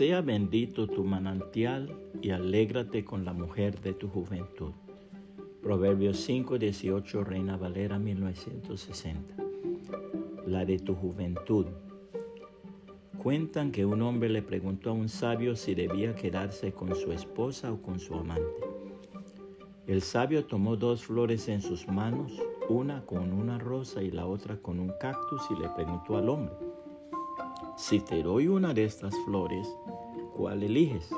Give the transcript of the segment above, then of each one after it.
sea bendito tu manantial y alégrate con la mujer de tu juventud. Proverbios 5, 18, Reina Valera 1960. La de tu juventud. Cuentan que un hombre le preguntó a un sabio si debía quedarse con su esposa o con su amante. El sabio tomó dos flores en sus manos, una con una rosa y la otra con un cactus y le preguntó al hombre, si te doy una de estas flores, ¿cuál eliges?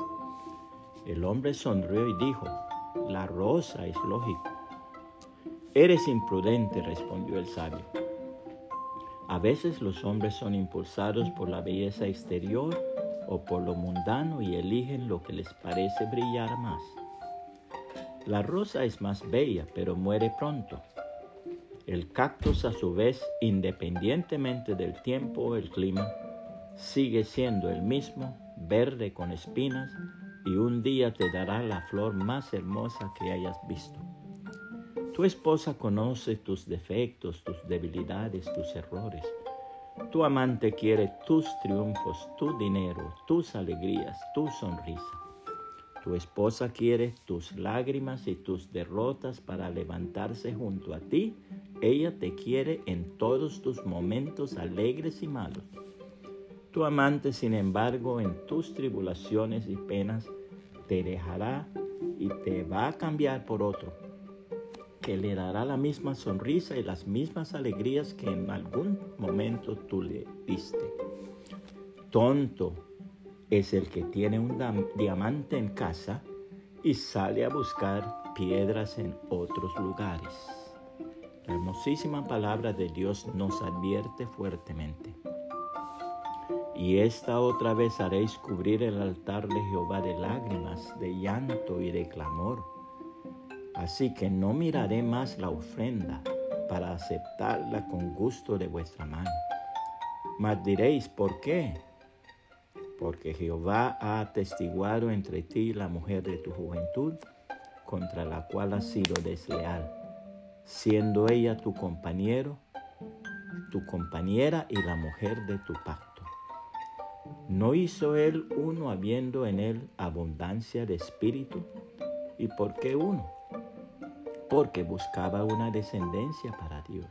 El hombre sonrió y dijo, la rosa es lógico. Eres imprudente, respondió el sabio. A veces los hombres son impulsados por la belleza exterior o por lo mundano y eligen lo que les parece brillar más. La rosa es más bella, pero muere pronto. El cactus, a su vez, independientemente del tiempo o el clima, sigue siendo el mismo, verde con espinas, y un día te dará la flor más hermosa que hayas visto. Tu esposa conoce tus defectos, tus debilidades, tus errores. Tu amante quiere tus triunfos, tu dinero, tus alegrías, tu sonrisa. Tu esposa quiere tus lágrimas y tus derrotas para levantarse junto a ti. Ella te quiere en todos tus momentos alegres y malos. Tu amante, sin embargo, en tus tribulaciones y penas, te dejará y te va a cambiar por otro, que le dará la misma sonrisa y las mismas alegrías que en algún momento tú le diste. Tonto es el que tiene un diamante en casa y sale a buscar piedras en otros lugares. La hermosísima palabra de Dios nos advierte fuertemente. Y esta otra vez haréis cubrir el altar de Jehová de lágrimas, de llanto y de clamor. Así que no miraré más la ofrenda para aceptarla con gusto de vuestra mano. Mas diréis, ¿por qué? Porque Jehová ha atestiguado entre ti la mujer de tu juventud, contra la cual has sido desleal, siendo ella tu compañero, tu compañera y la mujer de tu pacto. ¿No hizo él uno habiendo en él abundancia de espíritu? ¿Y por qué uno? Porque buscaba una descendencia para Dios.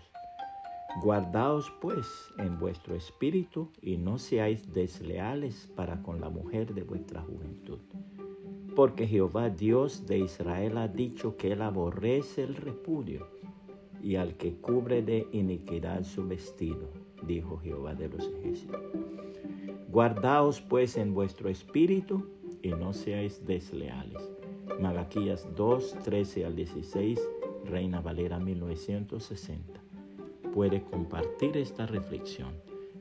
Guardaos pues en vuestro espíritu y no seáis desleales para con la mujer de vuestra juventud. Porque Jehová Dios de Israel ha dicho que él aborrece el repudio y al que cubre de iniquidad su vestido, dijo Jehová de los ejércitos. Guardaos pues en vuestro espíritu y no seáis desleales. Malaquías 2, 13 al 16, Reina Valera 1960. Puede compartir esta reflexión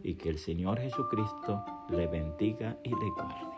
y que el Señor Jesucristo le bendiga y le guarde.